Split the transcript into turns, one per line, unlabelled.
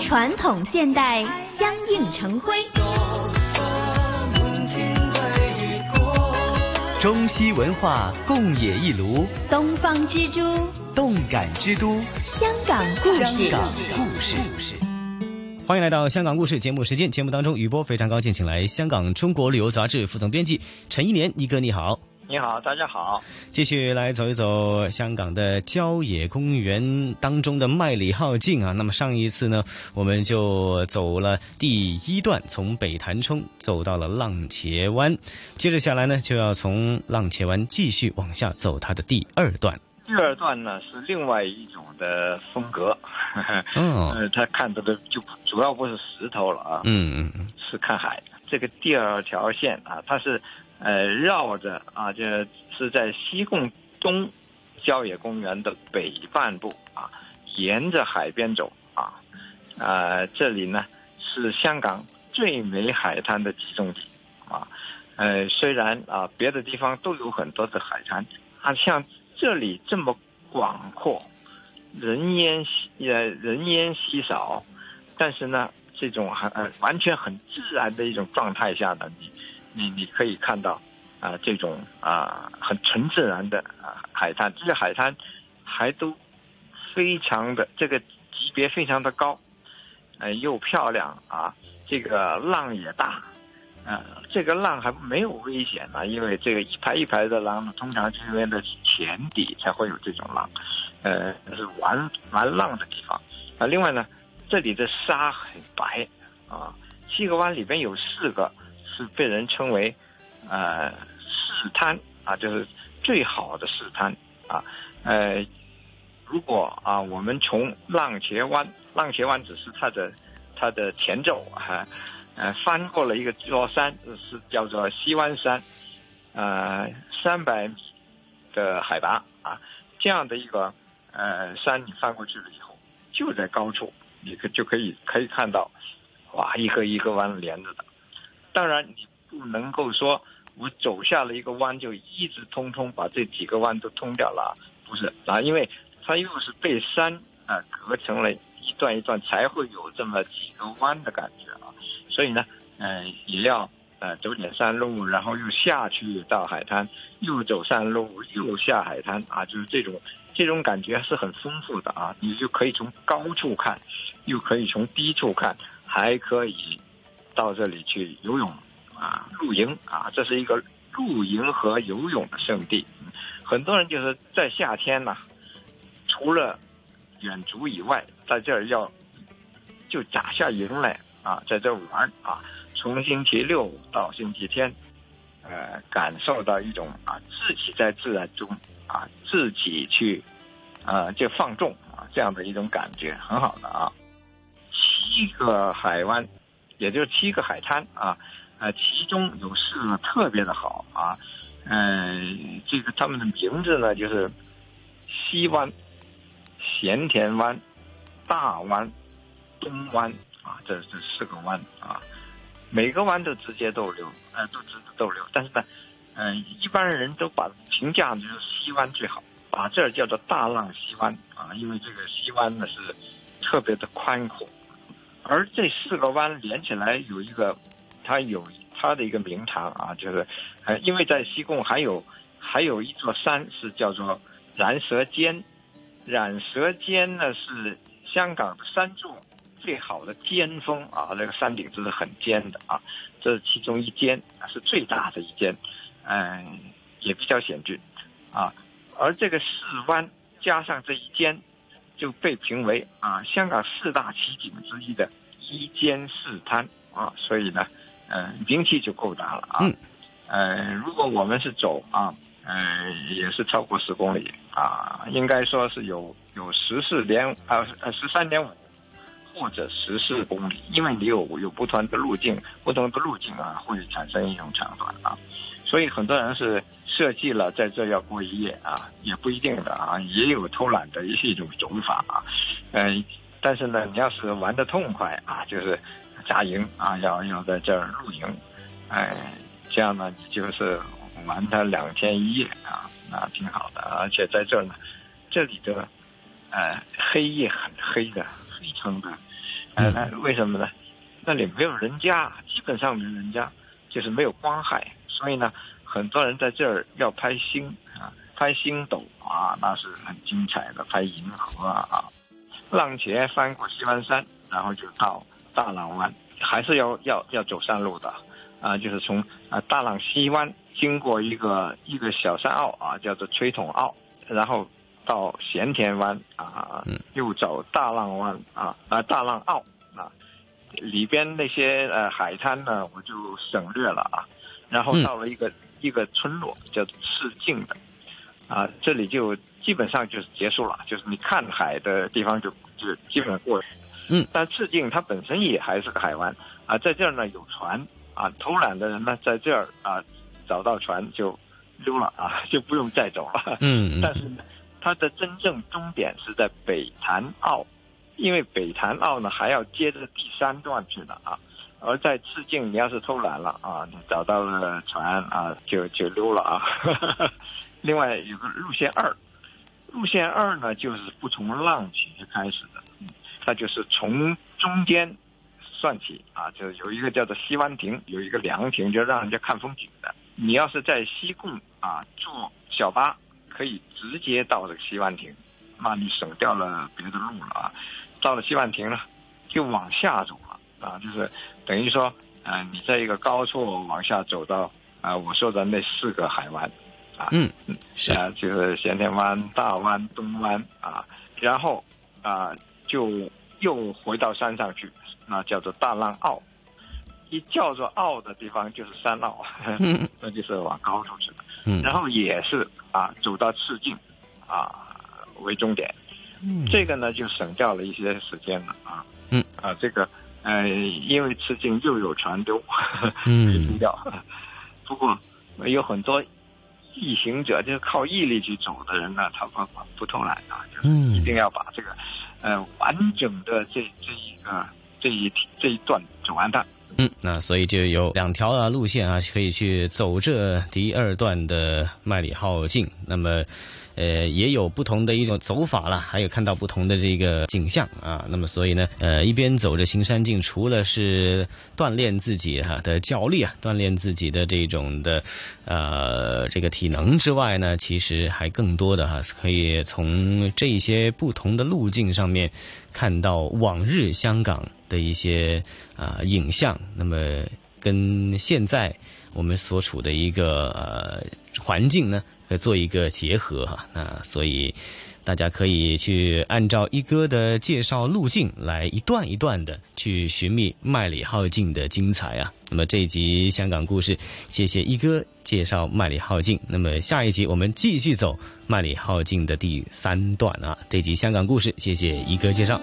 传统现代相映成辉，
中西文化共冶一炉，
东方之珠，
动感之都，
香港故事。
香港故事，欢迎来到《香港故事》节目时间。节目当中，雨波非常高兴，请来香港《中国旅游杂志》副总编辑陈一年一哥你好。
你好，大家好，
继续来走一走香港的郊野公园当中的麦里浩径啊。那么上一次呢，我们就走了第一段，从北潭冲走到了浪茄湾。接着下来呢，就要从浪茄湾继续往下走它的第二段。
第二段呢是另外一种的风格，嗯，他 看到的就主要不是石头了啊，
嗯嗯嗯，
是看海。这个第二条线啊，它是。呃，绕着啊，这是在西贡东郊野公园的北半部啊，沿着海边走啊，呃，这里呢是香港最美海滩的集中地啊。呃，虽然啊，别的地方都有很多的海滩，啊，像这里这么广阔、人烟稀呃人烟稀少，但是呢，这种很完全很自然的一种状态下的。你。你你可以看到啊，这种啊很纯自然的啊海滩，这些海滩还都非常的这个级别非常的高，呃又漂亮啊，这个浪也大，嗯，这个浪还没有危险呢，因为这个一排一排的浪通常这边的浅底才会有这种浪，呃是玩玩浪的地方。啊，另外呢，这里的沙很白啊，七个湾里边有四个。是被人称为，呃，试滩啊，就是最好的试滩啊。呃，如果啊，我们从浪茄湾，浪茄湾只是它的它的前奏啊。呃，翻过了一个座山，是叫做西湾山，呃，三百米的海拔啊，这样的一个呃山，你翻过去了以后，就在高处，你可就可以可以看到，哇，一个一个湾连着的。当然，你不能够说，我走下了一个弯就一直通通把这几个弯都通掉了，不是啊？因为它又是被山啊隔成了一段一段，才会有这么几个弯的感觉啊。所以呢，嗯，也要呃走点山路，然后又下去到海滩，又走山路，又下海滩啊，就是这种这种感觉是很丰富的啊。你就可以从高处看，又可以从低处看，还可以。到这里去游泳啊，露营啊，这是一个露营和游泳的圣地。很多人就是在夏天呢，除了远足以外，在这儿要就扎下营来啊，在这玩啊，从星期六到星期天，呃，感受到一种啊自己在自然中啊自己去啊就放纵啊这样的一种感觉，很好的啊。七个海湾。也就是七个海滩啊，呃，其中有四个特别的好啊，嗯，这个他们的名字呢就是西湾、咸田湾、大湾、东湾啊，这这四个湾啊，每个湾都直接逗留，呃，都直接逗留。但是呢，嗯，一般人都把评价就是西湾最好，把这儿叫做大浪西湾啊，因为这个西湾呢是特别的宽阔。而这四个弯连起来有一个，它有它的一个名堂啊，就是还因为在西贡还有还有一座山是叫做染舌尖，染舌尖呢是香港三柱最好的尖峰啊，那个山顶就是很尖的啊，这是其中一尖是最大的一尖，嗯，也比较险峻啊，而这个四弯加上这一尖。就被评为啊香港四大奇景之一的“一间四滩”啊，所以呢，嗯，名气就够大了啊。嗯，如果我们是走啊，嗯，也是超过十公里啊，应该说是有有十四点啊十三点五或者十四公里，因为你有有不同的路径，不同的路径啊会产生一种长短啊。所以很多人是设计了在这要过一夜啊，也不一定的啊，也有偷懒的，也是一种走法啊。嗯，但是呢，你要是玩的痛快啊，就是扎营啊，要要在这儿露营，哎，这样呢，就是玩它两天一夜啊，那挺好的。而且在这呢，这里的呃黑夜很黑的，很黑的，哎，为什么呢？那里没有人家，基本上没人家，就是没有光害。所以呢，很多人在这儿要拍星啊，拍星斗啊，那是很精彩的。拍银河啊，啊，浪茄翻过西湾山，然后就到大浪湾，还是要要要走山路的啊，就是从啊大浪西湾经过一个一个小山坳啊，叫做吹筒坳，然后到咸田湾啊，又走大浪湾啊啊大浪澳啊，里边那些呃海滩呢，我就省略了啊。然后到了一个一个村落叫赤境的，啊，这里就基本上就是结束了，就是你看海的地方就就基本过去了。
嗯。
但赤境它本身也还是个海湾，啊，在这儿呢有船，啊，偷懒的人呢在这儿啊找到船就溜了啊，就不用再走了。
嗯
但是它的真正终点是在北潭澳，因为北潭澳呢还要接着第三段去了啊。而在致敬，你要是偷懒了啊，找到了船啊，就就溜了啊。另外有个路线二，路线二呢就是不从浪起开始的，那就是从中间算起啊。就有一个叫做西湾亭，有一个凉亭，就让人家看风景的。你要是在西贡啊坐小巴，可以直接到这个西湾亭，那你省掉了别的路了啊。到了西湾亭呢，就往下走了。啊，就是等于说，呃，你在一个高处往下走到啊，我说的那四个海湾，啊，
嗯，是
啊，就是咸田湾、大湾、东湾啊，然后啊，就又回到山上去，那叫做大浪澳。一叫做澳的地方就是山澳，那就是往高处去
嗯，
然后也是啊，走到赤径啊为终点。这个呢，就省掉了一些时间了啊。
嗯
啊，这个。呃，因为此惊，又有船渡，
是
低调。不过，有很多逆行者，就是靠毅力去走的人呢，他不不偷懒啊，就是一定要把这个呃完整的这这一个这一这一段走完的。
嗯，那所以就有两条啊路线啊可以去走这第二段的麦里号径。那么。呃，也有不同的一种走法了，还有看到不同的这个景象啊。那么，所以呢，呃，一边走着行山径，除了是锻炼自己哈的脚力啊，锻炼自己的这种的，呃，这个体能之外呢，其实还更多的哈，可以从这些不同的路径上面看到往日香港的一些啊影像。那么，跟现在我们所处的一个呃环境呢？做一个结合啊，那所以大家可以去按照一哥的介绍路径来一段一段的去寻觅麦里浩径的精彩啊。那么这一集香港故事，谢谢一哥介绍麦里浩径。那么下一集我们继续走麦里浩径的第三段啊。这集香港故事，谢谢一哥介绍。